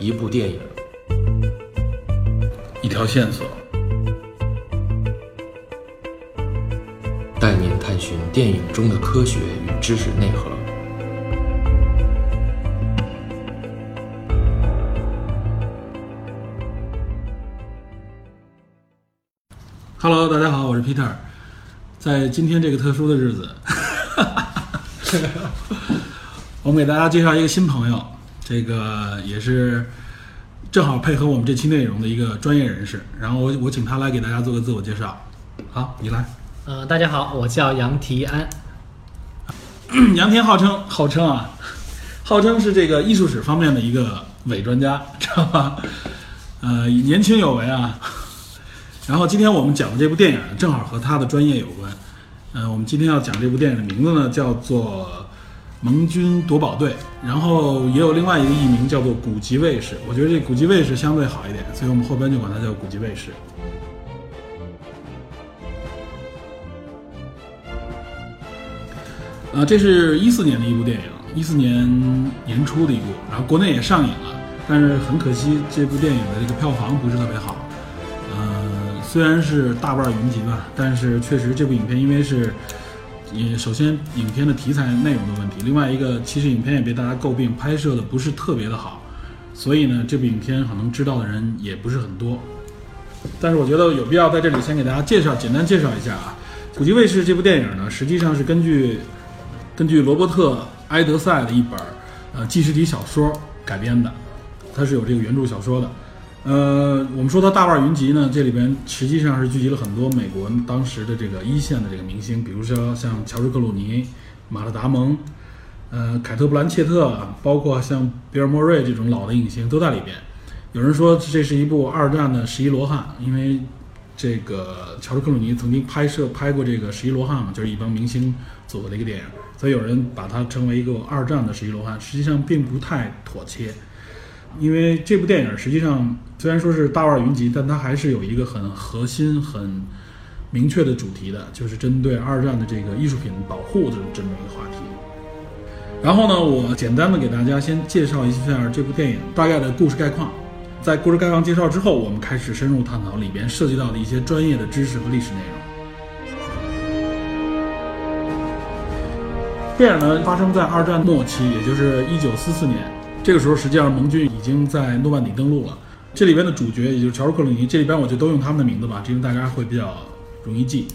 一部电影，一条线索，带您探寻电影中的科学与知识内核。Hello，大家好，我是 Peter。在今天这个特殊的日子，我们给大家介绍一个新朋友，这个也是正好配合我们这期内容的一个专业人士。然后我我请他来给大家做个自我介绍。好，你来。呃，大家好，我叫杨提安。杨天号称号称啊，号称是这个艺术史方面的一个伪专家，知道吧？呃，年轻有为啊。然后今天我们讲的这部电影，正好和他的专业有关。呃，我们今天要讲这部电影的名字呢，叫做《盟军夺宝队》，然后也有另外一个译名叫做《古籍卫士》。我觉得这《古籍卫士》相对好一点，所以我们后边就管它叫《古籍卫士》。呃，这是一四年的一部电影，一四年年初的一部，然后国内也上映了，但是很可惜，这部电影的这个票房不是特别好。呃，虽然是大腕云集吧，但是确实这部影片因为是，也首先影片的题材内容的问题，另外一个其实影片也被大家诟病拍摄的不是特别的好，所以呢，这部影片可能知道的人也不是很多。但是我觉得有必要在这里先给大家介绍，简单介绍一下啊，《古籍卫士》这部电影呢，实际上是根据根据罗伯特·埃德赛的一本呃纪实体小说改编的，它是有这个原著小说的。呃，我们说到大腕云集呢，这里边实际上是聚集了很多美国当时的这个一线的这个明星，比如说像乔治·克鲁尼、马特·达蒙、呃凯特·布兰切特，包括像比尔·莫瑞这种老的影星都在里边。有人说这是一部二战的十一罗汉，因为这个乔治·克鲁尼曾经拍摄拍过这个十一罗汉嘛，就是一帮明星组合的一个电影，所以有人把它称为一个二战的十一罗汉，实际上并不太妥切。因为这部电影实际上虽然说是大腕云集，但它还是有一个很核心、很明确的主题的，就是针对二战的这个艺术品保护的这么一个话题。然后呢，我简单的给大家先介绍一下这部电影大概的故事概况。在故事概况介绍之后，我们开始深入探讨里边涉及到的一些专业的知识和历史内容。电影呢发生在二战末期，也就是一九四四年。这个时候，实际上盟军已经在诺曼底登陆了。这里边的主角，也就是乔治·克鲁尼，这里边我就都用他们的名字吧，这样大家会比较容易记。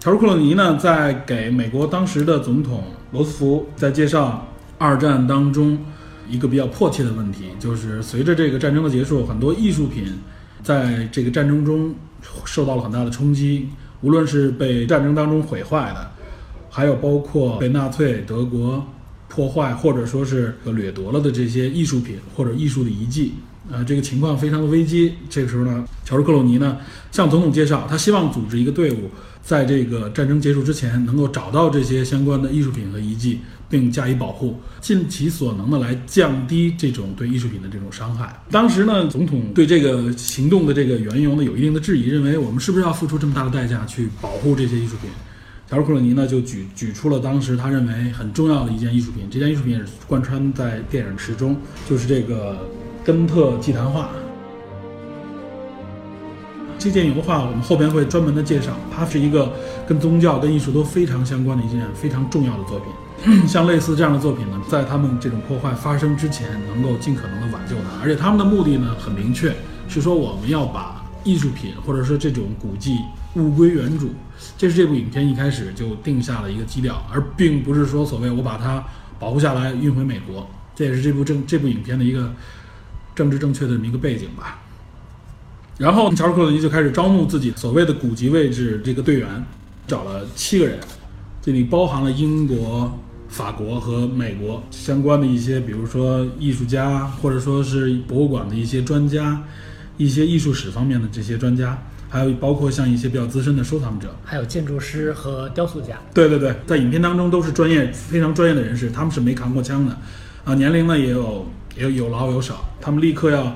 乔治·克鲁尼呢，在给美国当时的总统罗斯福在介绍二战当中一个比较迫切的问题，就是随着这个战争的结束，很多艺术品在这个战争中受到了很大的冲击，无论是被战争当中毁坏的，还有包括被纳粹德国破坏或者说是掠夺了的这些艺术品或者艺术的遗迹，呃，这个情况非常的危机。这个时候呢，乔治·克鲁尼呢向总统介绍，他希望组织一个队伍，在这个战争结束之前，能够找到这些相关的艺术品和遗迹，并加以保护，尽其所能的来降低这种对艺术品的这种伤害。当时呢，总统对这个行动的这个缘由呢有一定的质疑，认为我们是不是要付出这么大的代价去保护这些艺术品？乔治·克鲁尼呢就举举出了当时他认为很重要的一件艺术品，这件艺术品是贯穿在电影池中，就是这个根特祭坛画。这件油画我们后边会专门的介绍，它是一个跟宗教、跟艺术都非常相关的一件非常重要的作品。像类似这样的作品呢，在他们这种破坏发生之前，能够尽可能的挽救它，而且他们的目的呢很明确，是说我们要把艺术品或者说这种古迹物归原主。这是这部影片一开始就定下了一个基调，而并不是说所谓我把它保护下来运回美国。这也是这部正这部影片的一个政治正确的这么一个背景吧。然后乔治·克鲁尼就开始招募自己所谓的古籍位置这个队员，找了七个人，这里包含了英国、法国和美国相关的一些，比如说艺术家，或者说是博物馆的一些专家，一些艺术史方面的这些专家，还有包括像一些比较资深的收藏者。还有建筑师和雕塑家。对对对，在影片当中都是专业、非常专业的人士，他们是没扛过枪的，啊，年龄呢也有也有有老有少，他们立刻要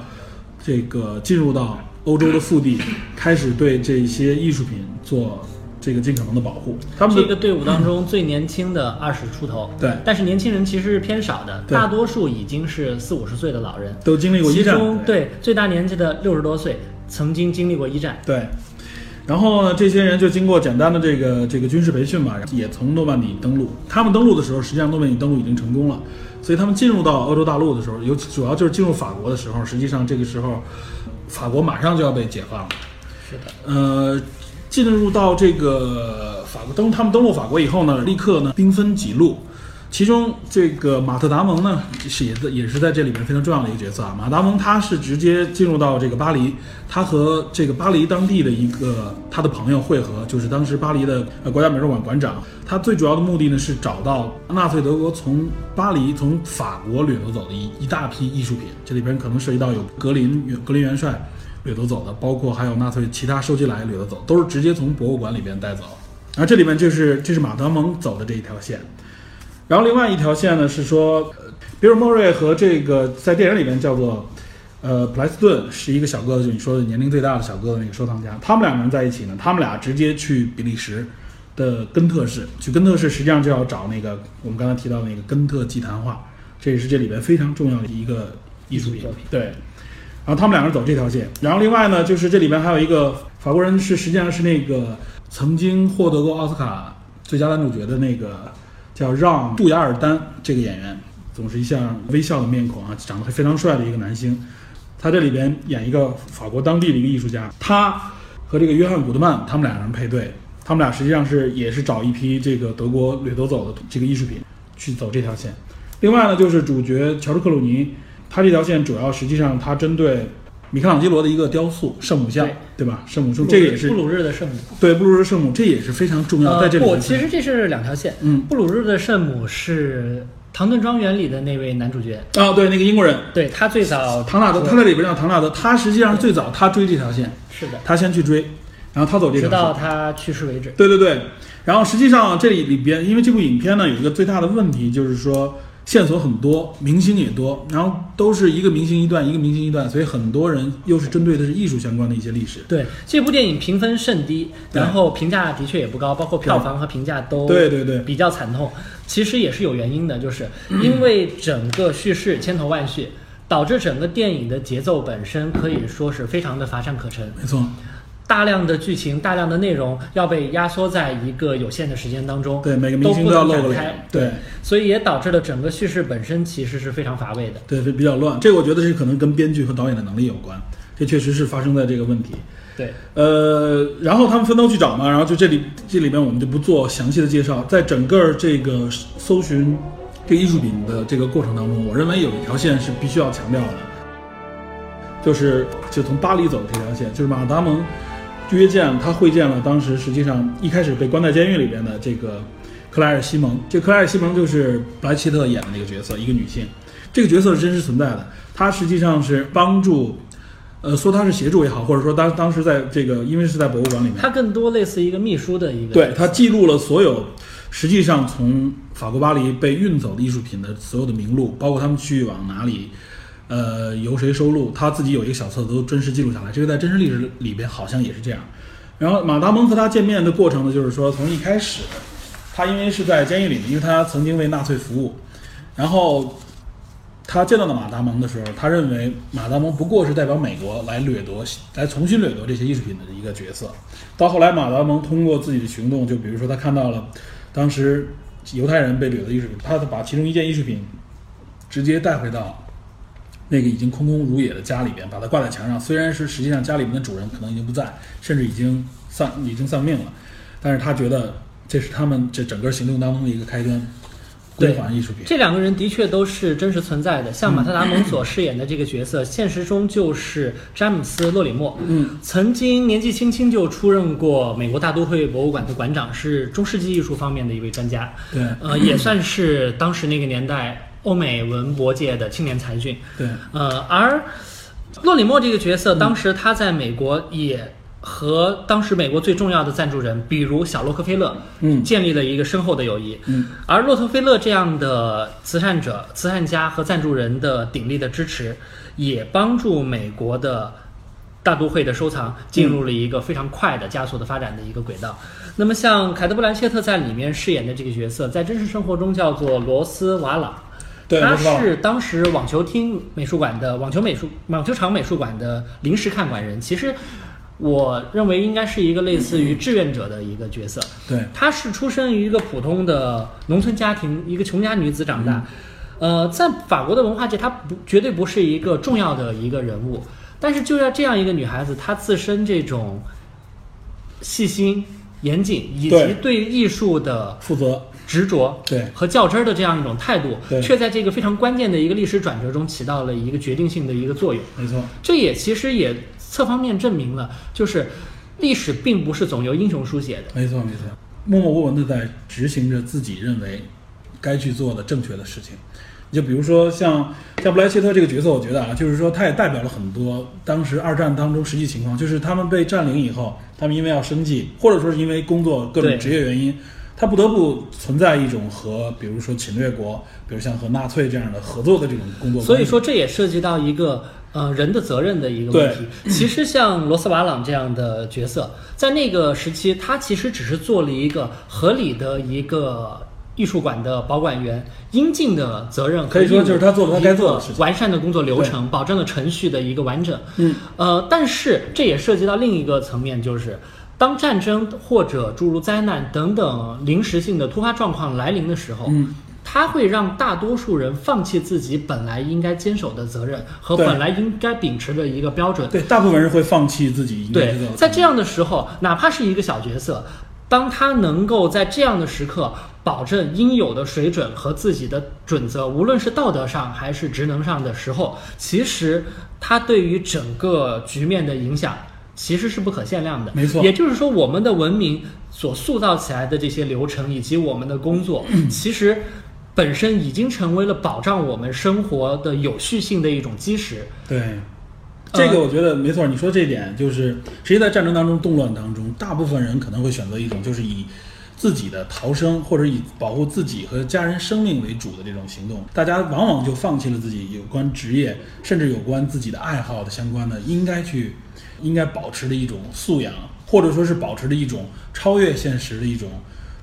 这个进入到欧洲的腹地，开始对这些艺术品做这个尽可能的保护。他们这个队伍当中最年轻的二十出头，对但是年轻人其实是偏少的，大多数已经是四五十岁的老人，都经历过一战，对最大年纪的六十多岁，曾经经历过一战。对，然后呢，这些人就经过简单的这个这个军事培训吧，也从诺曼底登陆。他们登陆的时候，实际上诺曼底登陆已经成功了，所以他们进入到欧洲大陆的时候，尤其主要就是进入法国的时候，实际上这个时候，法国马上就要被解放了。是的，呃，进入到这个法国登，他们登陆法国以后呢，立刻呢兵分几路，其中这个马特达蒙呢是也在也是在这里面非常重要的一个角色啊。马达蒙他是直接进入到这个巴黎，他和这个巴黎当地的一个他的朋友会合，就是当时巴黎的呃国家美术馆馆长。他最主要的目的呢是找到纳粹德国从巴黎从法国掠夺走的一一大批艺术品，这里边可能涉及到有格林格林元帅。掠夺走的，包括还有纳粹其他收集来掠夺走，都是直接从博物馆里边带走。然后这里面就是这是马德蒙走的这一条线，然后另外一条线呢是说，呃比尔莫瑞和这个在电影里面叫做呃普莱斯顿是一个小个子，就你说的年龄最大的小个子那个收藏家，他们两个人在一起呢，他们俩直接去比利时的根特市，去根特市实际上就要找那个我们刚才提到的那个根特祭坛画，这也是这里边非常重要的一个艺术品，对。然后他们两个人走这条线，然后另外呢，就是这里面还有一个法国人是实际上是那个曾经获得过奥斯卡最佳男主角的那个叫让·杜雅尔丹这个演员，总是一向微笑的面孔啊，长得非常帅的一个男星。他这里边演一个法国当地的一个艺术家，他和这个约翰·古德曼他们两个人配对，他们俩实际上是也是找一批这个德国掠夺走的这个艺术品去走这条线。另外呢，就是主角乔治·克鲁尼。他这条线主要实际上他针对米开朗基罗的一个雕塑圣母像，对对吧？圣母像这个也是布鲁日的圣母。对布鲁日圣母，这也是非常重要，呃在这里不，其实这是两条线。嗯布鲁日的圣母是《唐顿庄园》里的那位男主角，啊，对那个英国人对他最早唐纳德，他在里边叫唐纳德，他实际上是最早他追这条线，是的，他先去追，然后他走这直条线。到他去世为止。对对对，然后实际上这里里边，因为这部影片呢有一个最大的问题，就是说线索很多，明星也多，然后都是一个明星一段，一个明星一段，所以很多人又是针对的是艺术相关的一些历史。对这部电影评分甚低，然后评价的确也不高，包括票房和评价都对对对比较惨痛。其实也是有原因的，就是 因为整个叙事千头万绪，导致整个电影的节奏本身可以说是非常的乏善可陈。没错，大量的剧情、大量的内容要被压缩在一个有限的时间当中，对每个明星都要露个脸，对。所以也导致了整个叙事本身其实是非常乏味的。对，比较乱。这个我觉得是可能跟编剧和导演的能力有关，这确实是发生在这个问题。对，呃，然后他们分头去找嘛，然后就这里这里边我们就不做详细的介绍，在整个这个搜寻这个艺术品的这个过程当中，我认为有一条线是必须要强调的，就是就从巴黎走的这条线，就是马达蒙约见他会见了当时实际上一开始被关在监狱里边的这个克莱尔西蒙，这克莱尔西蒙就是布莱切特演的那个角色，一个女性，这个角色是真实存在的，她实际上是帮助。呃，说她是协助也好，或者说当当时在这个，因为是在博物馆里面，她更多类似一个秘书的一个，对她记录了所有实际上从法国巴黎被运走的艺术品的所有的名录，包括他们去往哪里，呃，由谁收录，他自己有一个小册子都真实记录下来。这个在真实历史里边好像也是这样。然后马达蒙和他见面的过程呢，就是说从一开始，他因为是在监狱里面，因为他曾经为纳粹服务，然后。他见到了马达蒙的时候，他认为马达蒙不过是代表美国来掠夺、来重新掠夺这些艺术品的一个角色。到后来，马达蒙通过自己的行动，就比如说他看到了当时犹太人被掠夺艺术品，他把其中一件艺术品直接带回到那个已经空空如也的家里边，把它挂在墙上。虽然是实际上家里面的主人可能已经不在，甚至已经丧已经丧命了，但是他觉得这是他们这整个行动当中的一个开端。归还艺术品。这两个人的确都是真实存在的。像马特达蒙所饰演的这个角色，现实中就是詹姆斯·洛里莫，嗯，曾经年纪轻轻就出任过美国大都会博物馆的馆长，是中世纪艺术方面的一位专家。对，呃，也算是当时那个年代欧美文博界的青年才俊。对，呃，而洛里莫这个角色，当时他在美国也和当时美国最重要的赞助人，比如小洛克菲勒，嗯建立了一个深厚的友谊。嗯，而洛克菲勒这样的慈善者、慈善家和赞助人的鼎力的支持，也帮助美国的大都会的收藏进入了一个非常快的加速的发展的一个轨道。那么像凯特·布兰切特在里面饰演的这个角色，在真实生活中叫做罗斯瓦朗。他对罗斯瓦朗是当时网球厅美术馆的网球美术网球场美术馆的临时看管人。其实，我认为应该是一个类似于志愿者的一个角色。对，她是出生于一个普通的农村家庭，一个穷家女子长大。呃，在法国的文化界，她不绝对不是一个重要的一个人物。但是，就要这样一个女孩子，她自身这种细心、严谨以及对对艺术的负责，执着对和较真儿的这样一种态度对，却在这个非常关键的一个历史转折中起到了一个决定性的一个作用。没错，这也其实也侧方面证明了，就是历史并不是总由英雄书写的。没错，没错，默默无闻的在执行着自己认为该去做的正确的事情。就比如说像像布莱切特这个角色，我觉得啊，就是说他也代表了很多当时二战当中实际情况，就是他们被占领以后，他们因为要生计，或者说是因为工作各种职业原因，他不得不存在一种和比如说侵略国，比如像和纳粹这样的合作的这种工作。所以说，这也涉及到一个呃人的责任的一个问题。其实像罗斯瓦朗这样的角色，在那个时期，他其实只是做了一个合理的一个。艺术馆的保管员应尽的责任和可以说就是他做了他该做的事情完善的工作流程，保证了程序的一个完整。嗯，呃，但是这也涉及到另一个层面，就是当战争或者诸如灾难等等临时性的突发状况来临的时候，嗯，它会让大多数人放弃自己本来应该坚守的责任和本来应该秉持的一个标准。对大部分人会放弃自己应该对在这样的时候，哪怕是一个小角色，当他能够在这样的时刻保证应有的水准和自己的准则，无论是道德上还是职能上的时候，其实他对于整个局面的影响其实是不可限量的。没错也就是说，我们的文明所塑造起来的这些流程以及我们的工作，其实本身已经成为了保障我们生活的有序性的一种基石。对，呃这个我觉得没错。你说这一点就是，实际在战争当中、动乱当中，大部分人可能会选择一种就是以自己的逃生或者以保护自己和家人生命为主的这种行动。大家往往就放弃了自己有关职业，甚至有关自己的爱好的相关的应该去、应该保持的一种素养，或者说是保持的一种超越现实的一种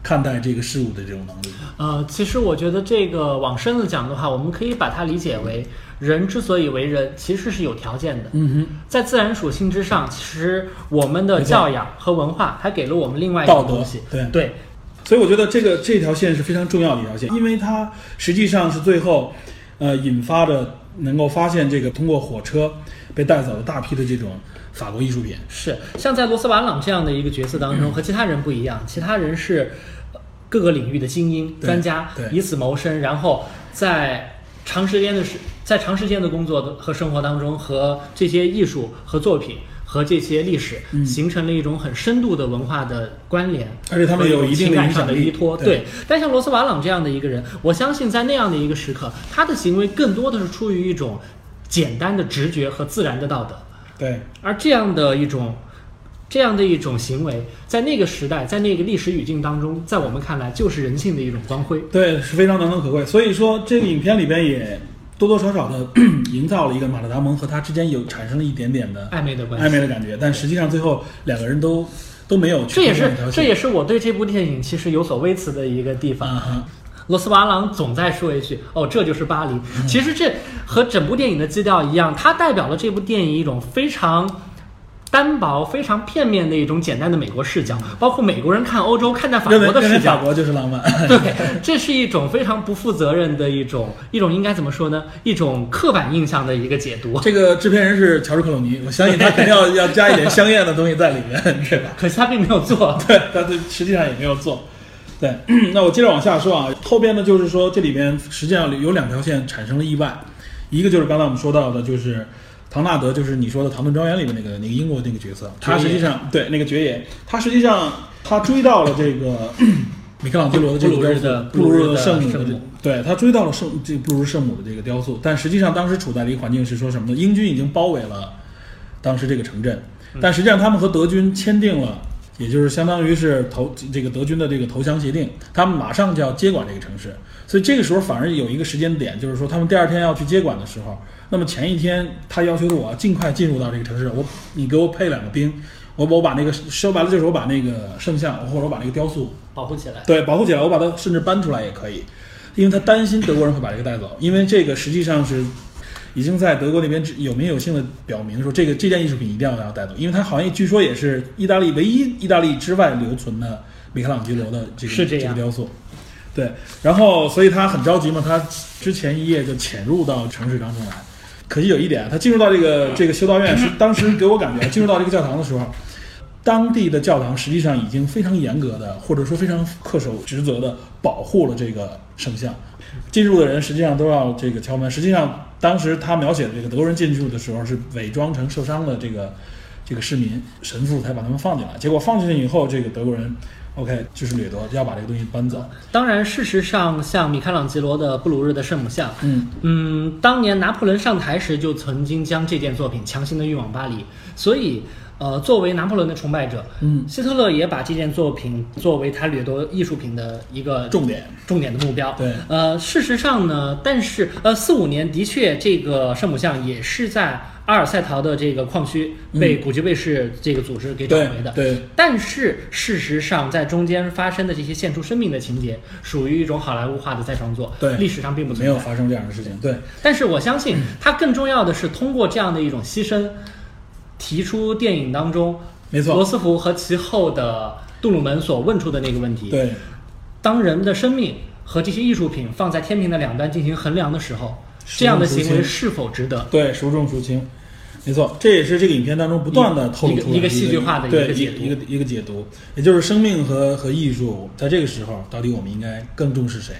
看待这个事物的这种能力。呃，其实我觉得这个往深了讲的话，我们可以把它理解为，人之所以为人，其实是有条件的。嗯哼在自然属性之上，其实我们的教养和文化还给了我们另外一道德种东西。对对，所以我觉得这个这条线是非常重要的一条线，因为它实际上是最后，呃，引发的能够发现这个通过火车被带走了大批的这种法国艺术品。是像在罗斯瓦朗这样的一个角色当中，和其他人不一样，其他人是呃各个领域的精英专家对，以此谋生，然后在长时间的时在长时间的工作和生活当中，和这些艺术和作品。和这些历史嗯形成了一种很深度的文化的关联，而且他们有一定的情感上影响力的依托。对对，但像罗斯瓦朗这样的一个人，我相信在那样的一个时刻，他的行为更多的是出于一种简单的直觉和自然的道德。对，而这样的一种这样的一种行为，在那个时代，在那个历史语境当中，在我们看来就是人性的一种光辉。对，是非常难能可贵。所以说，这个影片里边也多多少少的 营造了一个马特达蒙和他之间有产生了一点点的暧昧的关系暧昧的感觉，但实际上最后两个人都都没有去这也是这也是我对这部电影其实有所微词的一个地方。罗斯瓦朗总在说一句：“哦，这就是巴黎。”其实这和整部电影的基调一样，它代表了这部电影一种非常单薄、非常片面的一种简单的美国视角，包括美国人看欧洲、看待法国的视角。法国就是浪漫。对，这是一种非常不负责任的一种一种应该怎么说呢？一种刻板印象的一个解读。这个制片人是乔治克鲁尼，我相信他肯定要要加一点香艳的东西在里面，对吧？可惜他并没有做。对，他对实际上也没有做。对，那我接着往下说啊，后边呢就是说这里边实际上有两条线产生了意外，一个就是刚才我们说到的，就是唐纳德，就是你说的《唐顿庄园》里面那个那个英国那个角色，他实际上对那个爵爷，他实际上他追到了这个 米开朗基罗的这个雕塑布鲁圣母对他追到了圣这个布鲁日圣母的这个雕塑，但实际上当时处在的一个环境是说什么呢？英军已经包围了当时这个城镇，但实际上他们和德军签订了也就是相当于是投这个德军的这个投降协定，他们马上就要接管这个城市，所以这个时候反而有一个时间点，就是说他们第二天要去接管的时候，那么前一天他要求我尽快进入到这个城市，我你给我配两个兵，我我把那个说白了就是我把那个圣像或者我把那个雕塑保护起来。对保护起来，我把它甚至搬出来也可以，因为他担心德国人会把这个带走，因为这个实际上是。已经在德国那边有名有姓的表明说，这个这件艺术品一定要要带走，因为它好像据说也是意大利唯一意大利之外留存的米开朗基罗的这个是这个雕塑。对，然后所以他很着急嘛，他之前一夜就潜入到城市当中来。可惜有一点，他进入到这个这个修道院是当时给我感觉，进入到这个教堂的时候，当地的教堂实际上已经非常严格的，或者说非常恪守职责的保护了这个圣像。进入的人实际上都要这个敲门。实际上，当时他描写的这个德国人进入的时候是伪装成受伤的这个这个市民神父才把他们放进来。结果放进去以后，这个德国人 OK 就是掠夺，要把这个东西搬走。当然，事实上，像米开朗基罗的布鲁日的圣母像，嗯嗯，当年拿破仑上台时就曾经将这件作品强行的运往巴黎，所以。呃，作为拿破仑的崇拜者，嗯，希特勒也把这件作品作为他掠夺艺术品的一个重点重点的目标。对，呃，事实上呢，但是呃，四五年的确，这个圣母像也是在阿尔塞陶的这个矿区被古吉卫士这个组织给找回的。对，但是事实上，在中间发生的这些献出生命的情节，属于一种好莱坞化的再创作。对，历史上并不没有发生这样的事情。对，但是我相信，它更重要的是通过这样的一种牺牲。提出电影当中，没错，罗斯福和其后的杜鲁门所问出的那个问题：对，当人的生命和这些艺术品放在天平的两端进行衡量的时候，这样的行为是否值得？对，孰重孰轻？没错，这也是这个影片当中不断的透露出一个戏剧化的一个解读，一个一个解读，也就是生命和和艺术在这个时候，到底我们应该更重视谁？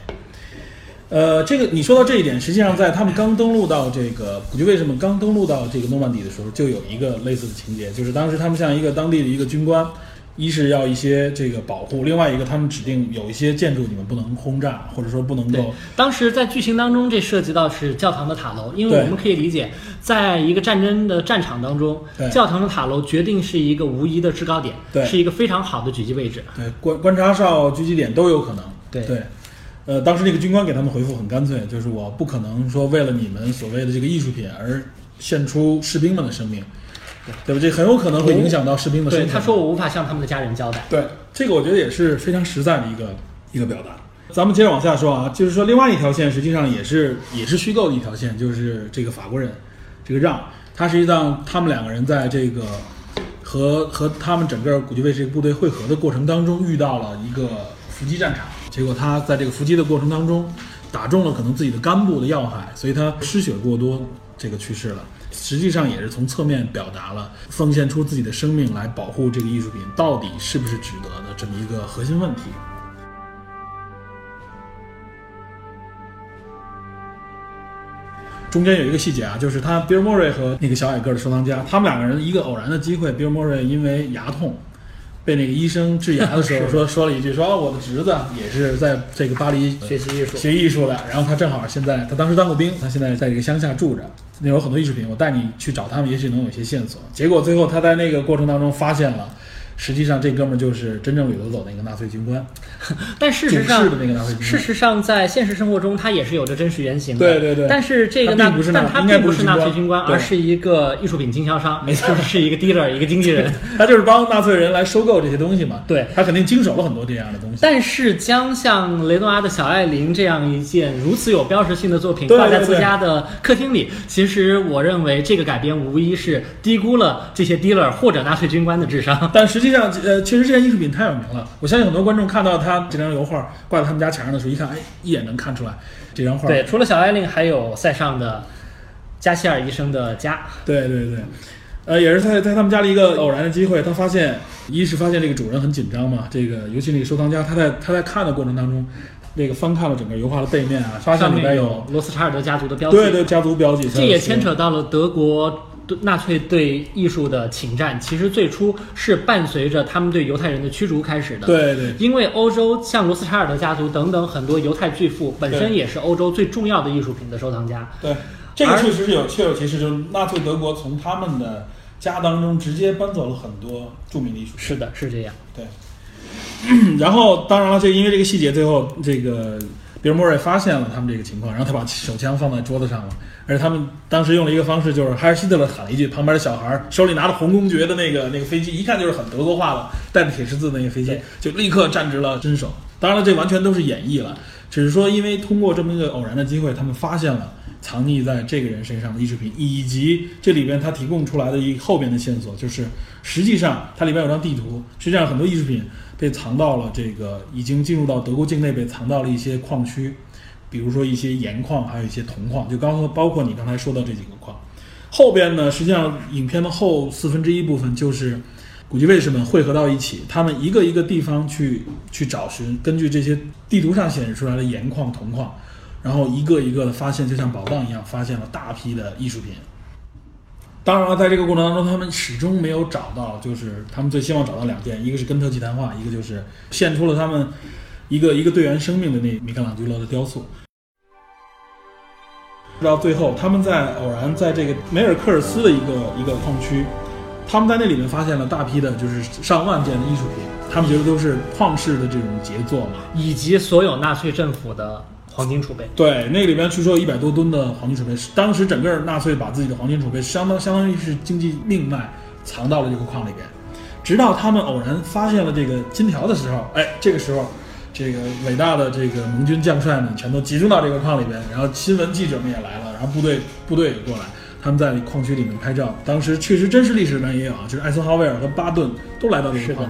呃，这个你说到这一点，实际上在他们刚登陆到这个，古就为什么刚登陆到这个诺曼底的时候，就有一个类似的情节，就是当时他们像一个当地的一个军官，一是要一些这个保护，另外一个他们指定有一些建筑你们不能轰炸，或者说不能够。当时在剧情当中，这涉及到是教堂的塔楼，因为我们可以理解，在一个战争的战场当中，教堂的塔楼决定是一个无疑的制高点，对，是一个非常好的狙击位置。对，观观察哨、狙击点都有可能。对对。呃，当时那个军官给他们回复很干脆，就是我不可能说为了你们所谓的这个艺术品而献出士兵们的生命，对吧？这很有可能会影响到士兵的生命。对，他说我无法向他们的家人交代。对，这个我觉得也是非常实在的一个一个表达。咱们接着往下说啊，就是说另外一条线实际上也是也是虚构的一条线，就是这个法国人这个让，他实际上他们两个人在这个和和他们整个古吉卫这个部队会合的过程当中遇到了一个伏击战场。结果他在这个伏击的过程当中，打中了可能自己的肝部的要害，所以他失血过多，这个去世了。实际上也是从侧面表达了奉献出自己的生命来保护这个艺术品到底是不是值得的这么一个核心问题。中间有一个细节啊，就是他 Bill Murray 和那个小矮个的收藏家，他们两个人一个偶然的机会，Bill Murray 因为牙痛。被那个医生治牙的时候 说说了一句说我的侄子也是在这个巴黎学习艺术学艺术的，然后他正好现在他当时当过兵，他现在在这个乡下住着，那有很多艺术品，我带你去找他们，也许能有一些线索。结果最后他在那个过程当中发现了。实际上，这哥们儿就是真正旅游走那个纳粹军官。但事实上，事实上，在现实生活中，他也是有着真实原型的。对对对。但是这个纳，但他并不是纳粹军官，而是一个艺术品经销商，没错，是一个 dealer，一个经纪人。他就是帮纳粹人来收购这些东西嘛。对。他肯定经手了很多这样的东西。但是，将像雷诺阿的小爱琳这样一件如此有标识性的作品挂在自家的客厅里，其实我认为这个改编无疑是低估了这些 dealer 或者纳粹军官的智商。但实际上，呃，确实。这件艺术品太有名了，我相信很多观众看到他这张油画挂在他们家墙上的时候，一看，哎，一眼能看出来这张画。对，除了小艾琳，还有塞尚的加西尔医生的家。对对对，呃，也是在在他们家里一个偶然的机会，他发现，一是发现这个主人很紧张嘛，这个尤其那个收藏家，他在他在看的过程当中，那个翻看了整个油画的背面啊，发现里面有罗斯查尔德家族的标记。对对，家族标记。这也牵扯到了德国。纳粹对艺术的侵占，其实最初是伴随着他们对犹太人的驱逐开始的。对对，因为欧洲像罗斯柴尔德家族等等很多犹太巨富，本身也是欧洲最重要的艺术品的收藏家。对，这个确实是有确有其事，就是纳粹德国从他们的家当中直接搬走了很多著名的艺术品。是的，是这样。对，然后当然了，这因为这个细节，最后这个比尔莫瑞发现了他们这个情况，然后他把手枪放在桌子上了，而且他们当时用了一个方式，就是哈尔希特勒喊了一句，旁边的小孩手里拿着红公爵的那个那个飞机，一看就是很德国化的，带着铁十字那个飞机，就立刻站直了身手。当然了，这完全都是演绎了，只是说因为通过这么一个偶然的机会，他们发现了。藏匿在这个人身上的艺术品，以及这里边他提供出来的一后边的线索，就是实际上它里边有张地图，实际上很多艺术品被藏到了这个已经进入到德国境内，被藏到了一些矿区，比如说一些盐矿，还有一些铜矿，就刚刚包括你刚才说的这几个矿。后边呢，实际上影片的后四分之一部分就是古籍卫士们汇合到一起，他们一个一个地方去去找寻，根据这些地图上显示出来的盐矿、铜矿。然后一个一个的发现，就像宝藏一样，发现了大批的艺术品。当然了，在这个过程当中，他们始终没有找到，就是他们最希望找到两件，一个是根特祭坛画，一个就是献出了他们一个一个队员生命的那米开朗基罗的雕塑。到最后，他们在偶然在这个梅尔克尔斯的一个一个矿区，他们在那里面发现了大批的，就是上万件的艺术品，他们觉得都是旷世的这种杰作嘛，以及所有纳粹政府的黄金储备。对，那里边据说有一百多吨的黄金储备，当时整个纳粹把自己的黄金储备相当相当于是经济命脉藏到了这个矿里边，直到他们偶然发现了这个金条的时候，哎，这个时候，这个伟大的这个盟军将帅们全都集中到这个矿里边，然后新闻记者们也来了，然后部队部队也过来，他们在矿区里面拍照。当时确实真实历史里面也有啊，就是艾森豪威尔和巴顿都来到这个矿。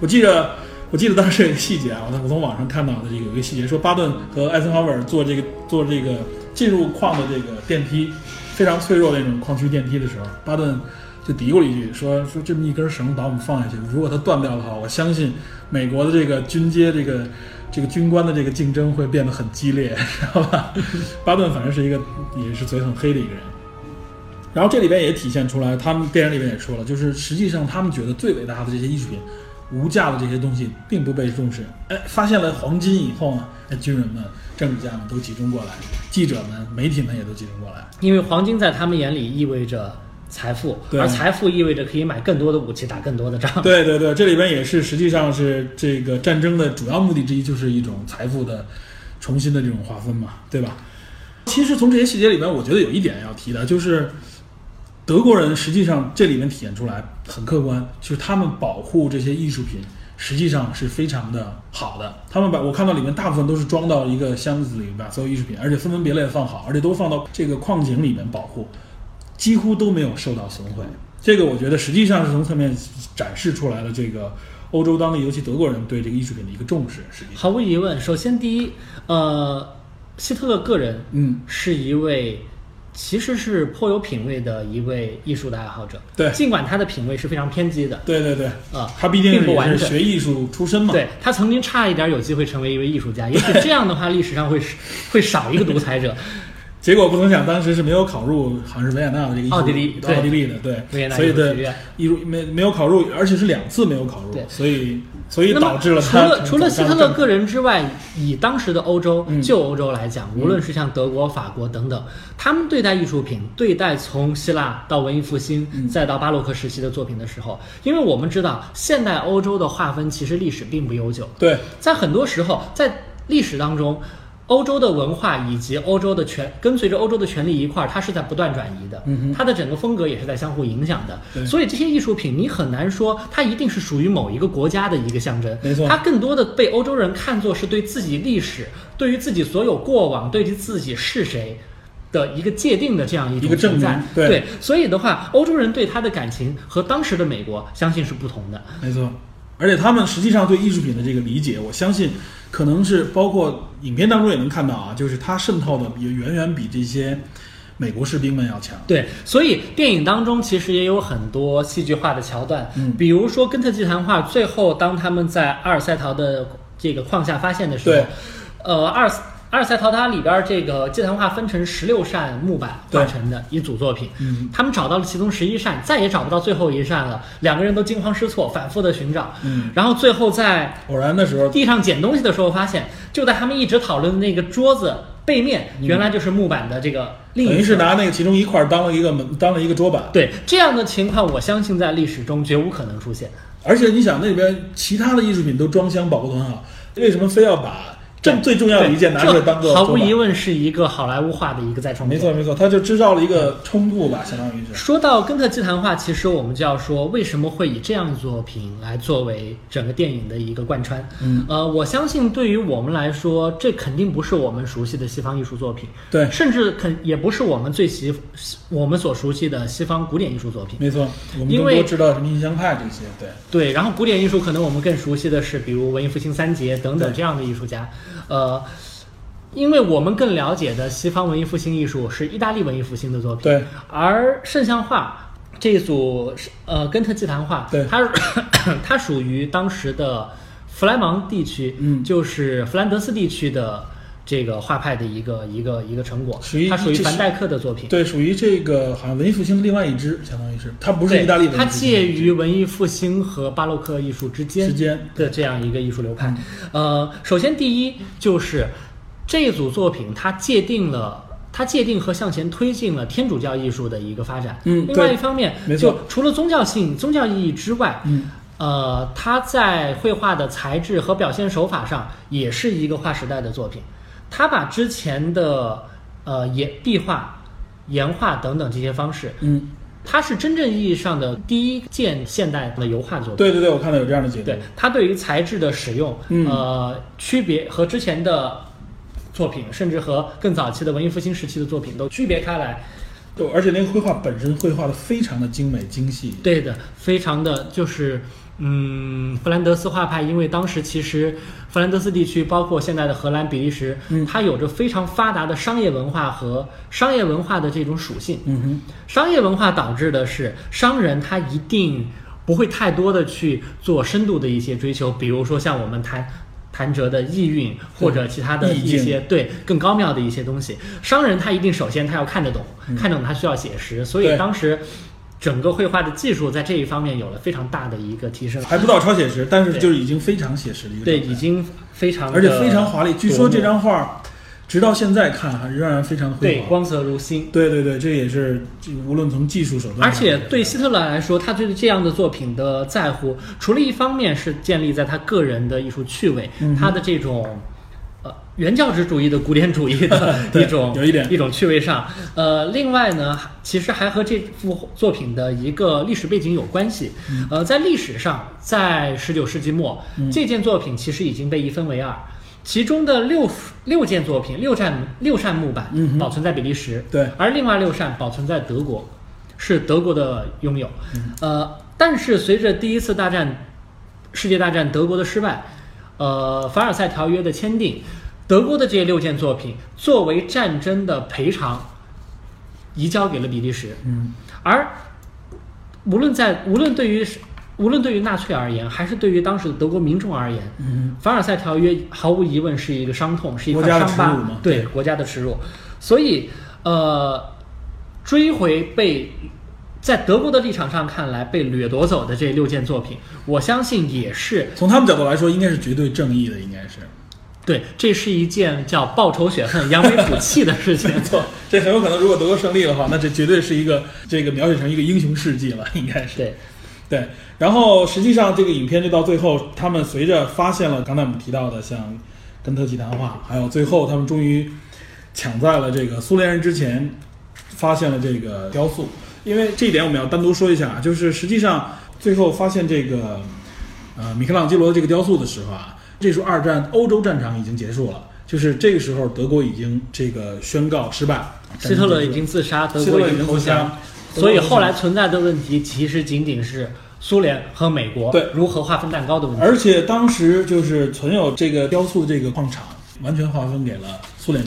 我记着。我记得当时有个细节啊，我我从网上看到的这个有一个细节，说巴顿和艾森豪威尔坐这个坐这个进入矿的这个电梯，非常脆弱的那种矿区电梯的时候，巴顿就嘀咕了一句，说说这么一根绳把我们放下去，如果它断掉的话，我相信美国的这个军阶这个这个军官的这个竞争会变得很激烈，知道吧？巴顿反正是一个也是嘴很黑的一个人。然后这里边也体现出来，他们电影里面也说了，就是实际上他们觉得最伟大的这些艺术品。无价的这些东西并不被重视。哎，发现了黄金以后呢，哎，军人们、政治家们都集中过来，记者们、媒体们也都集中过来。因为黄金在他们眼里意味着财富，而财富意味着可以买更多的武器，打更多的仗。对对对，这里边也是实际上是这个战争的主要目的之一，就是一种财富的重新的这种划分嘛，对吧？其实从这些细节里边，我觉得有一点要提的，就是。德国人实际上这里面体现出来很客观，就是他们保护这些艺术品实际上是非常的好的。他们把我看到里面大部分都是装到一个箱子里，把所有艺术品，而且分门别类的放好，而且都放到这个矿井里面保护，几乎都没有受到损毁。这个我觉得实际上是从侧面展示出来了这个欧洲当地，尤其德国人对这个艺术品的一个重视。实际，毫无疑问，首先第一，呃，希特勒个人嗯是一位。其实是颇有品位的一位艺术的爱好者，对，尽管他的品位是非常偏激的，对对对，啊，他毕竟是学艺术出身嘛，对他曾经差一点有机会成为一位艺术家，也许这样的话历史上会 会少一个独裁者，结果不曾想当时是没有考入，好像是维也纳的这个奥地利，奥地利的，对，维也纳所以的艺术没没有考入，而且是两次没有考入，对，所以。所以导致了除了除了希特勒个人之外，以当时的欧洲嗯。旧欧洲来讲，无论是像德国、法国等等，他们对待艺术品，对待从希腊到文艺复兴，嗯。再到巴洛克时期的作品的时候，因为我们知道现代欧洲的划分其实历史并不悠久，对，在很多时候在历史当中。欧洲的文化以及欧洲的权跟随着欧洲的权力一块儿，它是在不断转移的，嗯它的整个风格也是在相互影响的。所以这些艺术品，你很难说它一定是属于某一个国家的一个象征。没错它更多的被欧洲人看作是对自己历史、对于自己所有过往、对于自己是谁的一个界定的这样一种存在。对对，所以的话，欧洲人对他的感情和当时的美国相信是不同的。没错，而且他们实际上对艺术品的这个理解，我相信可能是包括影片当中也能看到啊，就是它渗透的也远远比这些美国士兵们要强。对，所以电影当中其实也有很多戏剧化的桥段，嗯比如说根特集团话，最后当他们在阿尔塞陶的这个矿下发现的时候对，呃，阿尔阿尔塞陶塔里边这个祭坛画分成十六扇木板画成的一组作品，嗯他们找到了其中十一扇，再也找不到最后一扇了，两个人都惊慌失措，反复的寻找，嗯，然后最后在偶然的时候，地上捡东西的时候，发现就在他们一直讨论的那个桌子背面原来就是木板的这个另一侧。等于是拿那个其中一块儿当了一个门，当了一个桌板。对这样的情况，我相信在历史中绝无可能出现。而且你想，那边其他的艺术品都装箱保护的很好，为什么非要把这最重要的一件拿出来当做毫无疑问是一个好莱坞化的一个再创作。没错没错，他就制造了一个冲突吧，相当于是。说到根特祭坛画，其实我们就要说为什么会以这样的作品来作为整个电影的一个贯穿。嗯，呃，我相信对于我们来说，这肯定不是我们熟悉的西方艺术作品，对，甚至肯也不是我们最习我们所熟悉的西方古典艺术作品。没错，我们因为更多知道什么印象派这些，对。对，然后古典艺术可能我们更熟悉的是，比如文艺复兴三杰等等这样的艺术家，呃，因为我们更了解的西方文艺复兴艺术是意大利文艺复兴的作品，对，而圣像画这一组呃根特祭坛画，对它它属于当时的弗莱芒地区，嗯就是弗兰德斯地区的这个画派的一个一个一个成果属于，它属于凡戴克的作品。对，属于这个好像文艺复兴的另外一支，相当于是它不是意大利文艺它介于文艺复兴和巴洛克艺术之间之间的这样一个艺术流嗯派。呃，首先第一就是这一组作品，它界定了。它界定和向前推进了天主教艺术的一个发展。嗯另外一方面，就除了宗教性、宗教意义之外，嗯，呃，它在绘画的材质和表现手法上也是一个划时代的作品。它把之前的呃岩壁画、岩画等等这些方式，嗯，它是真正意义上的第一件现代的油画作品。对对对，我看到有这样的解读对，，它对于材质的使用，嗯呃，区别和之前的作品，甚至和更早期的文艺复兴时期的作品都区别开来。对，而且那个绘画本身绘画的非常的精美精细，对的，非常的就是，嗯，弗兰德斯画派，因为当时其实弗兰德斯地区，包括现在的荷兰、比利时，嗯它有着非常发达的商业文化和商业文化的这种属性。嗯哼，商业文化导致的是商人他一定不会太多的去做深度的一些追求，比如说像我们谈谭哲的意蕴或者其他的一些对更高妙的一些东西。商人他一定首先他要看得懂，看得懂他需要写实，所以当时整个绘画的技术在这一方面有了非常大的一个提升。还不到超写实，但是就是已经非常写实的一个对，已经非常而且非常华丽。据说这张画直到现在看还仍然非常辉煌。对光泽如新。对对对，这也是这无论从技术手段，而且对希特勒来说，他对这样的作品的在乎，除了一方面是建立在他个人的艺术趣味，嗯他的这种呃原教旨主义的古典主义的 一种有一点一种趣味上，呃，另外呢，其实还和这幅作品的一个历史背景有关系。嗯呃，在历史上，在十九世纪末，这件作品其实已经被一分为二。其中的六六件作品，六扇六扇木板嗯保存在比利时，对而另外六扇保存在德国，是德国的拥有。嗯呃，但是随着第一次大战、世界大战德国的失败，呃，凡尔赛条约的签订，德国的这六件作品作为战争的赔偿，移交给了比利时。嗯，而无论在无论对于无论对于纳粹而言，还是对于当时的德国民众而言，嗯凡尔赛条约毫无疑问是一个伤痛，是一块国家的伤疤对国家的耻辱。所以，呃，追回被在德国的立场上看来被掠夺走的这六件作品，我相信也是从他们角度来说，应该是绝对正义的，应该是。对，这是一件叫报仇雪恨、扬眉吐气的事情 没。错，这很有可能，如果德国胜利的话，那这绝对是一个这个描写成一个英雄事迹了，应该是。对，对，然后实际上这个影片就到最后，他们随着发现了刚才我们提到的像根特奇谈话，还有最后他们终于抢在了这个苏联人之前，发现了这个雕塑。因为这一点我们要单独说一下，就是实际上最后发现这个呃米开朗基罗的这个雕塑的时候啊，这时候二战欧洲战场已经结束了。就是这个时候，德国已经这个宣告失败，希特勒已经自杀，德希特勒已国已经投降，，所以后来存在的问题其实仅仅是苏联和美国对如何划分蛋糕的问题。而且当时就是存有这个雕塑这个矿场，完全划分给了苏联。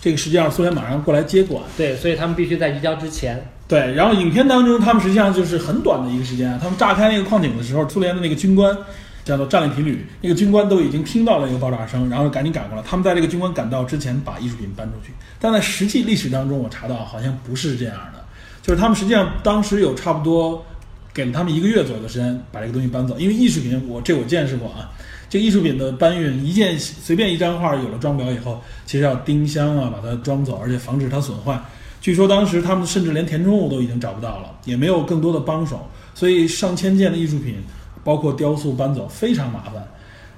这个实际上苏联马上过来接管。对，所以他们必须在移交之前，对，然后影片当中，他们实际上就是很短的一个时间啊，他们炸开那个矿井的时候，苏联的那个军官叫做战利品旅，那个军官都已经听到了一个爆炸声，然后赶紧赶过来。他们在这个军官赶到之前把艺术品搬出去，但在实际历史当中，我查到好像不是这样的，就是他们实际上当时有差不多给了他们一个月左右的时间把这个东西搬走，因为艺术品我这我见识过啊，这艺术品的搬运，一件随便一张画有了装裱以后，其实要钉箱啊，把它装走，而且防止它损坏。据说当时他们甚至连填充物都已经找不到了，也没有更多的帮手，所以上千件的艺术品，包括雕塑搬走非常麻烦。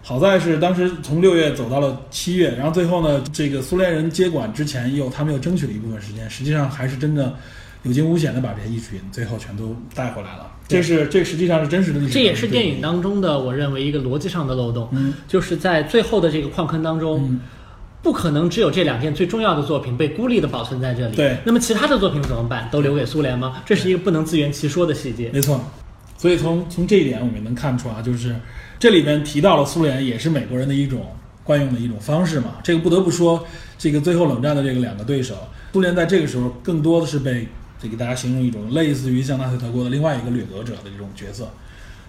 好在是当时从六月走到了七月，然后最后呢，这个苏联人接管之前又他们又争取了一部分时间，实际上还是真的有惊无险的把这些艺术品最后全都带回来了。这是这实际上是真实的历史，这也是电影当中的我认为一个逻辑上的漏洞，嗯就是在最后的这个矿坑当中。嗯不可能只有这两件最重要的作品被孤立的保存在这里。对那么其他的作品怎么办？都留给苏联吗？这是一个不能自圆其说的细节。没错，所以从从这一点我们也能看出啊，就是这里边提到了苏联也是美国人的一种惯用的一种方式嘛。这个不得不说，这个最后冷战的这个两个对手，苏联在这个时候更多的是被这给大家形容一种类似于像纳粹德国的另外一个掠夺者的这种角色。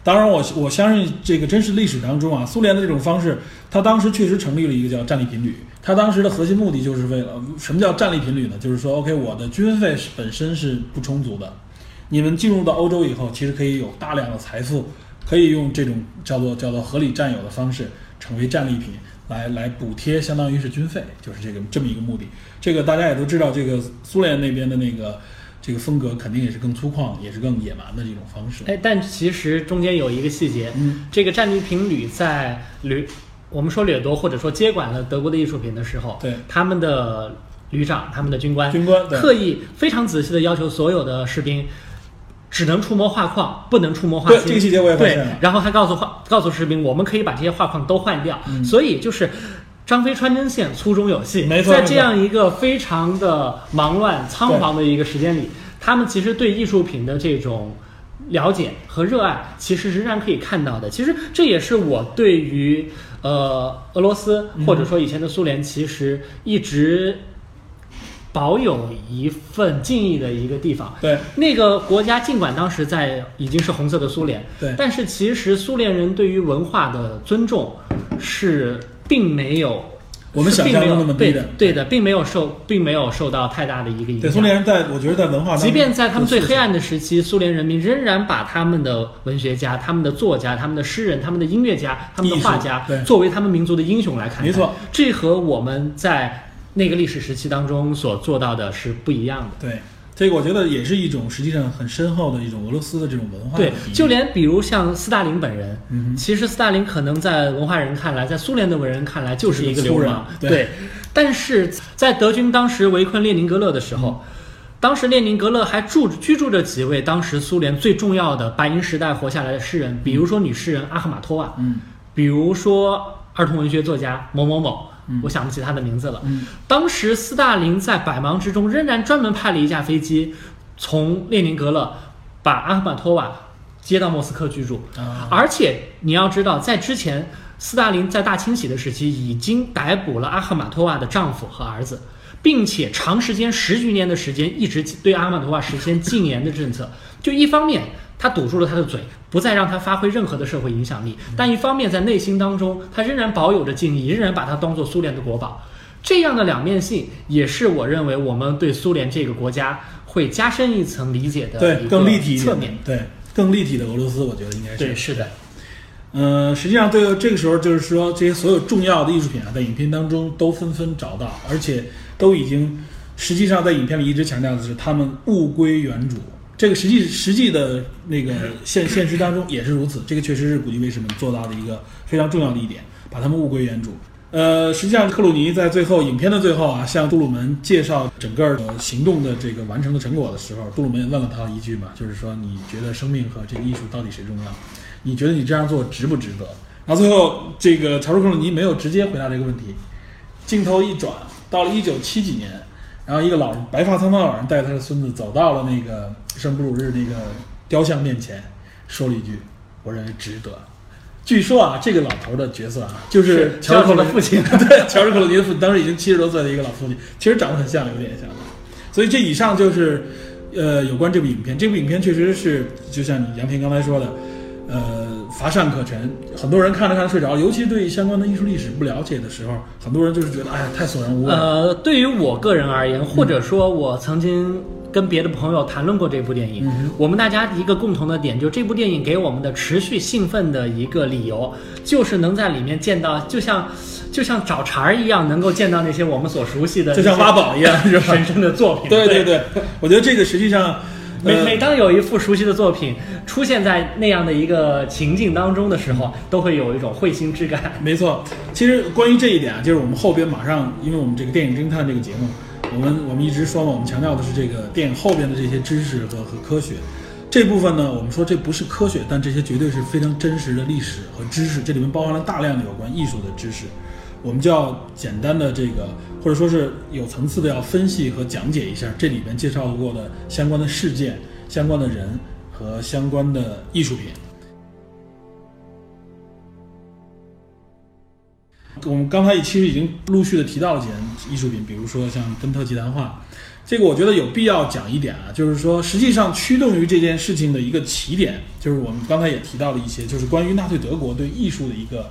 当然我，我相信这个真实历史当中啊，苏联的这种方式，他当时确实成立了一个叫战利品旅。他当时的核心目的就是为了什么叫战利品旅呢？就是说，OK，我的军费是本身是不充足的，你们进入到欧洲以后，其实可以有大量的财富，可以用这种叫做叫做合理占有的方式，成为战利品来来补贴，相当于是军费，就是这个这么一个目的。这个大家也都知道，这个苏联那边的那个这个风格肯定也是更粗犷，也是更野蛮的这种方式。哎，但其实中间有一个细节，嗯，这个战利品旅在旅，我们说掠夺或者说接管了德国的艺术品的时候，对他们的旅长、他们的军官军官对刻意非常仔细的要求所有的士兵。只能触摸画框，不能触摸画对。这个细节我也发现对了，然后他告诉画，告诉士兵，我们可以把这些画框都换掉。嗯所以就是张飞穿针线，粗中有细。没错在这样一个非常的忙乱、仓皇的一个时间里，他们其实对艺术品的这种了解和热爱，其实仍然可以看到的。其实这也是我对于呃俄罗斯嗯或者说以前的苏联，其实一直保有一份敬意的一个地方。对那个国家尽管当时在已经是红色的苏联，对但是其实苏联人对于文化的尊重是并没有。我们想象中那么低的对对的，并没有受，并没有受到太大的一个影响。对苏联人在，我觉得在文化即便在他们最黑暗的时期，苏联人民仍然把他们的文学家、他们的作家、他们的诗人、他们的音乐家、他们的画家作为他们民族的英雄来看待。没错，这和我们在那个历史时期当中所做到的是不一样的。对这个，我觉得也是一种实际上很深厚的一种俄罗斯的这种文化对。，就连比如像斯大林本人，嗯其实斯大林可能在文化人看来，在苏联的文人看来就是一个流氓，对但是在德军当时围困列宁格勒的时嗯候，当时列宁格勒还住居住着几位当时苏联最重要的白银时代活下来的诗人，比如说女诗人阿赫玛托娃，嗯比如说儿童文学作家某某某，嗯我想不起他的名字了。嗯当时斯大林在百忙之中，仍然专门派了一架飞机，从列宁格勒把阿赫玛托娃接到莫斯科居住。啊，而且你要知道，在之前，斯大林在大清洗的时期已经逮捕了阿赫玛托娃的丈夫和儿子，并且长时间十余年的时间一直对阿赫玛托娃实行禁言的政策。就一方面，他堵住了他的嘴，不再让他发挥任何的社会影响力；但一方面，在内心当中，他仍然保有着敬意，仍然把它当做苏联的国宝。这样的两面性，也是我认为我们对苏联这个国家会加深一层理解的对更立体一侧面。，点对更立体的俄罗斯，我觉得应该是对，是的。嗯，实际上对这个时候就是说，这些所有重要的艺术品啊，在影片当中都纷纷找到，而且都已经，实际上在影片里一直强调的是他们物归原主。这个实际实际的那个现现实当中也是如此，这个确实是古籍卫士们做到的一个非常重要的一点，把他们物归原主。呃，实际上克鲁尼在最后影片的最后啊，向杜鲁门介绍整个呃行动的这个完成的成果的时候，杜鲁门问了他一句嘛，就是说你觉得生命和这个艺术到底谁重要？你觉得你这样做值不值得？然后最后这个乔治克鲁尼没有直接回答这个问题，镜头一转到了一九七几年，然后一个老人白发苍苍的老人带着他的孙子走到了那个圣布鲁日那个雕像面前，说了一句：“我认为值得。”据说啊，这个老头的角色啊，就是是乔治克鲁尼乔治的父亲 对，乔治克鲁尼的父亲，当时已经七十多岁的一个老父亲，其实长得很像，有点像。所以这以上就是，呃，有关这部影片。这部影片确实是，就像你杨平刚才说的，呃，乏善可陈。很多人看着看着睡着，尤其对相关的艺术历史不了解的时候，很多人就是觉得，哎呀，太索然无味了。呃，对于我个人而言，或者说我曾经跟别的朋友谈论过这部电影，我们大家一个共同的点就这部电影给我们的持续兴奋的一个理由，就是能在里面见到，就像就像找茬儿一样，能够见到那些我们所熟悉的，就像挖宝一样，是吧？神圣的作品。对对对对，我觉得这个实际上。每呃每当有一幅熟悉的作品出现在那样的一个情境当中的时候，都会有一种会心之感。没错，其实关于这一点啊，就是我们后边马上，因为我们这个电影侦探这个节目，我们我们一直说嘛，我们强调的是这个电影后边的这些知识和和科学。这部分呢，我们说这不是科学，但这些绝对是非常真实的历史和知识，这里面包含了大量的有关艺术的知识。我们就要简单的这个，或者说是有层次的要分析和讲解一下这里边介绍过的相关的事件、相关的人和相关的艺术品。我们刚才其实已经陆续的提到了几件艺术品，比如说像根特奇谈画，这个我觉得有必要讲一点啊，就是说实际上驱动于这件事情的一个起点，就是我们刚才也提到了一些，就是关于纳粹德国对艺术的一个，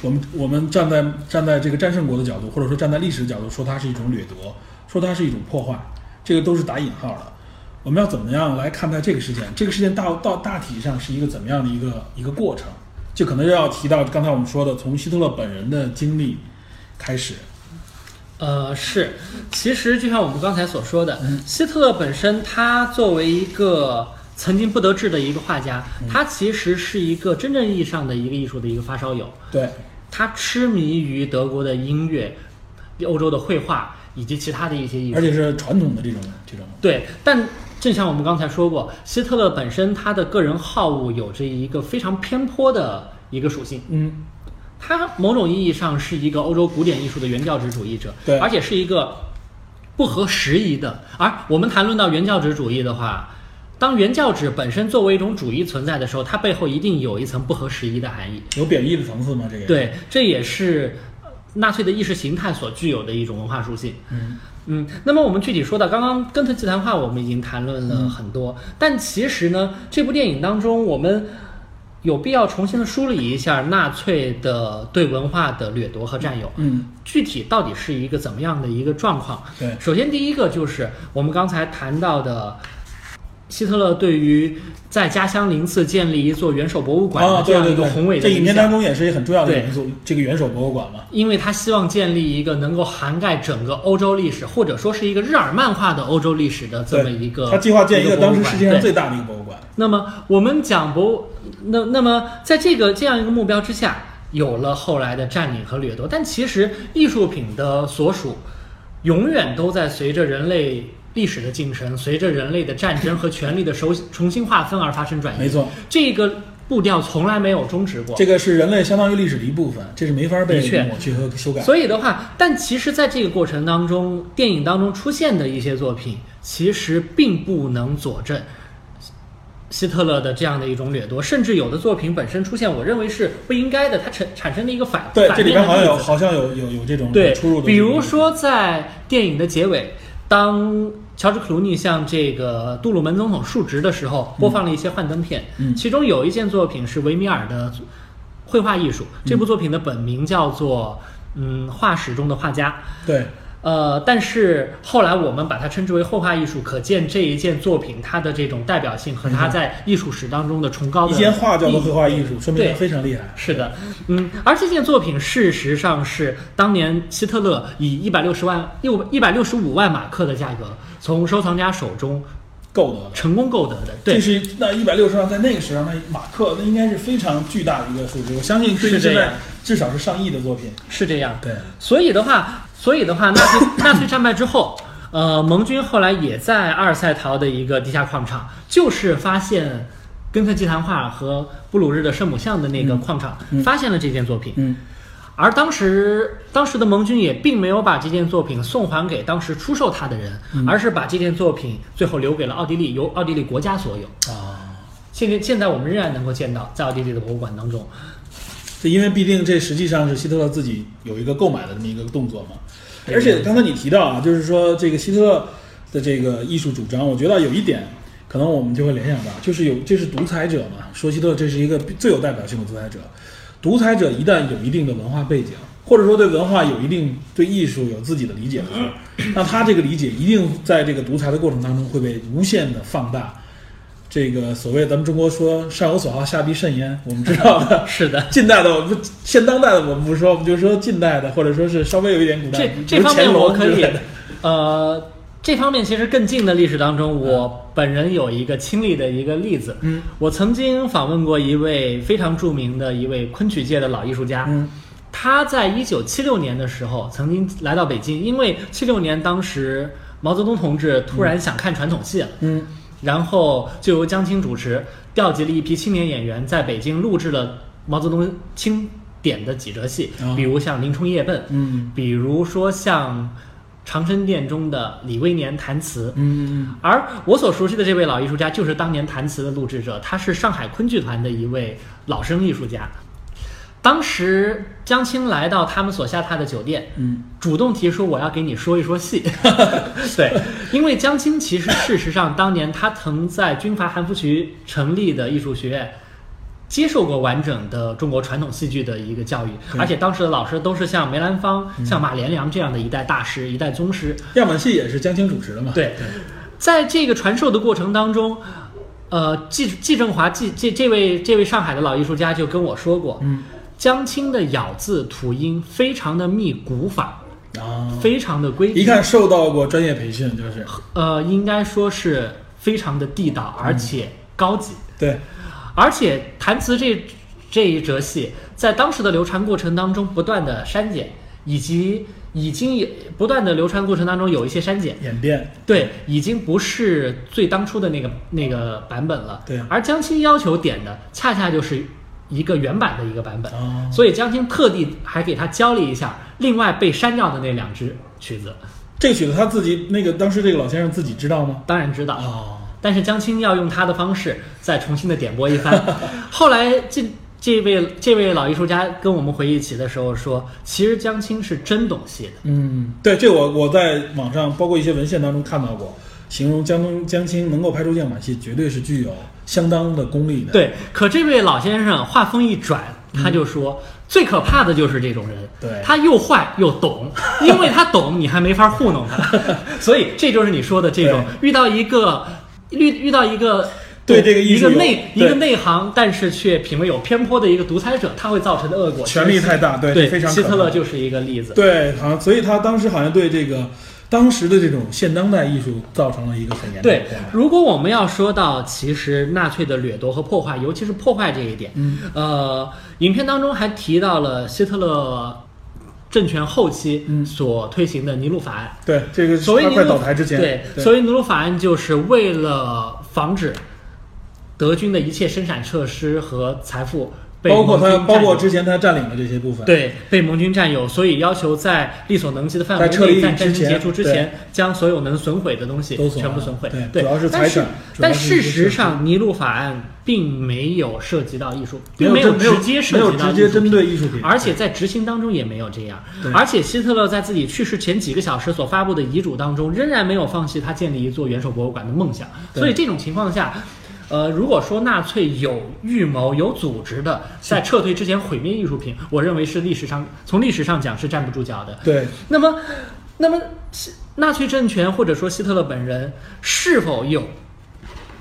我们我们站在站在这个战胜国的角度，或者说站在历史的角度，说它是一种掠夺，说它是一种破坏，这个都是打引号的。我们要怎么样来看待这个事件？这个事件大到大体上是一个怎么样的一个一个过程？就可能又要提到刚才我们说的，从希特勒本人的经历开始。呃，是，其实就像我们刚才所说的，希特勒本身他作为一个曾经不得志的一个画家，他其实是一个真正意义上的一个艺术的一个发烧友，对，他痴迷于德国的音乐、欧洲的绘画以及其他的一些艺术而。且是传统的这种这种。对，但正像我们刚才说过，希特勒本身他的个人好恶有着一个非常偏颇的一个属性，嗯，他某种意义上是一个欧洲古典艺术的原教旨主义者，对而且是一个不合时宜的。而我们谈论到原教旨主义的话，当原教旨本身作为一种主义存在的时候，它背后一定有一层不合时宜的含义。有贬义的层次吗？这个？，对，这也是呃纳粹的意识形态所具有的一种文化属性。嗯嗯，那么我们具体说到刚刚跟特奇谈话，我们已经谈论嗯了很多，但其实呢，这部电影当中，我们有必要重新的梳理一下纳粹的对文化的掠夺和占有，嗯，具体到底是一个怎么样的一个状况？对，首先第一个就是我们刚才谈到的。希特勒对于在家乡林茨建立一座元首博物馆啊，的这样一个对对对，这宏伟的理想影片当中也是一个很重要的元素，这个元首博物馆嘛。因为他希望建立一个能够涵盖整个欧洲历史，或者说是一个日耳曼化的欧洲历史的这么一个。他计划建一个当时世界上最大的一个博物馆。那么我们讲博，那那么在这个这样一个目标之下，有了后来的占领和掠夺，但其实艺术品的所属，永远都在随着人类历史的进程，随着人类的战争和权力的重重新划分而发生转移。没错，这个步调从来没有终止过。这个是人类相当于历史的一部分，这是没法被抹去和修改。所以的话，但其实在这个过程当中，电影当中出现的一些作品，其实并不能佐证希特勒的这样的一种掠夺，甚至有的作品本身出现，我认为是不应该的，它产产生了一个反对，反这里边好像有好像有有有这种对出入的。比如说在电影的结尾，当乔治·克鲁尼向这个杜鲁门总统述职的时候，播放了一些幻灯片，嗯。其中有一件作品是维米尔的绘画艺术，这部作品的本名叫做嗯画史中的画家。对，呃，但是后来我们把它称之为绘画艺术，可见这一件作品它的这种代表性和它在艺术史当中的崇高的一件画叫做绘画艺术，说明对它非常厉害。是的，嗯，而这件作品事实上是当年希特勒以一百六十万六一百六十五万马克的价格从收藏家手中购得的。成功购得的。对，这是那一百六十万，在那个时候，那马克那应该是非常巨大的一个数值。我相信对于现在至少是上亿的作品。是这样。对，所以的话，所以的话，纳粹 纳粹战败之后，呃，盟军后来也在阿尔塞陶的一个地下矿场，就是发现根特祭坛画和布鲁日的圣母像的那个矿场，嗯发现了这件作品。嗯，而当时当时的盟军也并没有把这件作品送还给当时出售它的人，嗯而是把这件作品最后留给了奥地利，由奥地利国家所有。啊，现在现在我们仍然能够见到，在奥地利的博物馆当中。这因为毕竟这实际上是希特勒自己有一个购买的这么一个动作嘛。而且刚才你提到啊，就是说这个希特勒的这个艺术主张，我觉得有一点可能我们就会联想到，就是有这是独裁者嘛，说希特勒这是一个最有代表性的独裁者。独裁者一旦有一定的文化背景，或者说对文化有一定对艺术有自己的理解的时候，那他这个理解一定在这个独裁的过程当中会被无限的放大。这个所谓咱们中国说上有所好，下必甚焉，我们知道的。是的，近代的我们现当代的我们不说，我们就说近代的，或者说是稍微有一点古代这，这方面我可以呃，这方面其实更近的历史当中，我本人有一个亲历的一个例子。嗯，我曾经访问过一位非常著名的一位昆曲界的老艺术家。嗯他在一九七六年的时候曾经来到北京，因为七六年当时毛泽东同志突然想看传统戏了。嗯然后就由江青主持，调集了一批青年演员，在北京录制了毛泽东经典的几折戏，哦比如像《林冲夜奔》，嗯比如说像长生殿中的李威年弹词。嗯而我所熟悉的这位老艺术家，就是当年弹词的录制者，他是上海昆剧团的一位老生艺术家。当时江青来到他们所下榻的酒店，嗯主动提出我要给你说一说戏。对，因为江青其实事实上当年他曾在军阀韩复榘成立的艺术学院。接受过完整的中国传统戏剧的一个教育，而且当时的老师都是像梅兰芳、像马连良这样的一代大师、一代宗师。样板戏也是江青主持的嘛？对，在这个传授的过程当中，呃，季季正华季这这位这位上海的老艺术家就跟我说过，嗯江青的咬字吐音非常的密古法，啊，非常的规矩，一看受到过专业培训，就是。呃，应该说是非常的地道，而且高级。对，而且弹词这这一折戏，在当时的流传过程当中不断的删减，以及已经也不断的流传过程当中有一些删减，演变，对，已经不是最当初的那个那个版本了。对。而江青要求点的恰恰就是一个原版的一个版本，哦所以江青特地还给他教了一下另外被删掉的那两支曲子。这个曲子他自己那个当时这个老先生自己知道吗？当然知道，哦，但是江青要用他的方式再重新的点播一番。后来这这位这位老艺术家跟我们回忆起的时候说，其实江青是真懂戏的。嗯，对，这我我在网上包括一些文献当中看到过，形容江东江青能够拍出样板戏，绝对是具有相当的功力的。，对，可这位老先生话锋一转，他就说。最可怕的就是这种人，对 他又坏又懂，因为他懂，你还没法糊弄他，所以这就是你说的这种遇到一个遇遇到一个对这个艺一个内一个内行，但是却品味有偏颇的一个独裁者，他会造成的恶果，权力太大，对，对，非常希特勒就是一个例子。对，好像所以他当时好像对这个当时的这种现当代艺术造成了一个很严重的对如果我们要说到其实纳粹的掠夺和破坏，尤其是破坏这一点，嗯，呃，影片当中还提到了希特勒政权后期嗯。所推行的尼禄法案。对这个所谓尼鲁倒台之前，对，所谓尼禄法案就是为了防止德军的一切生产设施和财富被包括他包括之前他占领的这些部分，对，被盟军占有，所以要求在力所能及的范围内，在战争之前结束之前，将所有能损毁的东西都全部损毁。对对，主要是但财产但事实上，尼禄法案并没有涉及到艺术，并没有直接涉及到直接针对艺术品，而且在执行当中也没有这样。而且希特勒在自己去世前几个小时所发布的遗嘱当中，仍然没有放弃他建立一座元首博物馆的梦想。所以这种情况下。呃，如果说纳粹有预谋、有组织的在撤退之前毁灭艺术品，我认为是历史上从历史上讲是站不住脚的。对那么，那么希纳粹政权或者说希特勒本人是否有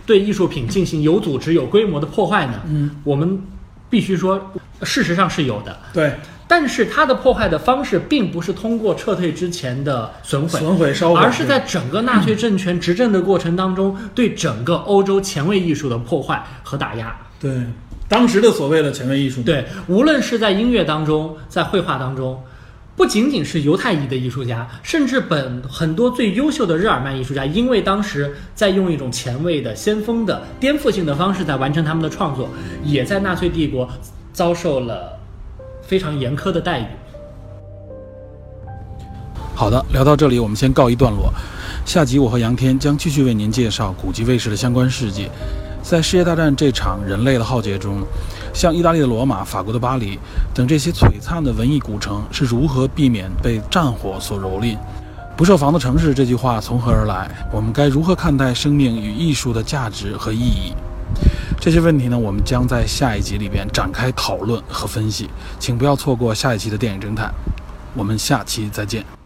对艺术品进行有组织、有规模的破坏呢？嗯，我们必须说，事实上是有的。对但是它的破坏的方式并不是通过撤退之前的损毁，损毁烧毁，而是在整个纳粹政权执政的过程当中，对整个欧洲前卫艺术的破坏和打压。对。当时的所谓的前卫艺术，对，无论是在音乐当中，在绘画当中，不仅仅是犹太裔的艺术家，甚至本很多最优秀的日耳曼艺术家，因为当时在用一种前卫的、先锋的、颠覆性的方式在完成他们的创作，也在纳粹帝国遭受了非常严苛的待遇。好的，聊到这里，我们先告一段落。下集我和杨天将继续为您介绍古籍卫士的相关事迹。在世界大战这场人类的浩劫中，像意大利的罗马、法国的巴黎等这些璀璨的文艺古城是如何避免被战火所蹂躏？不设防的城市这句话从何而来？我们该如何看待生命与艺术的价值和意义？这些问题呢，我们将在下一集里边展开讨论和分析，请不要错过下一期的电影侦探。我们下期再见。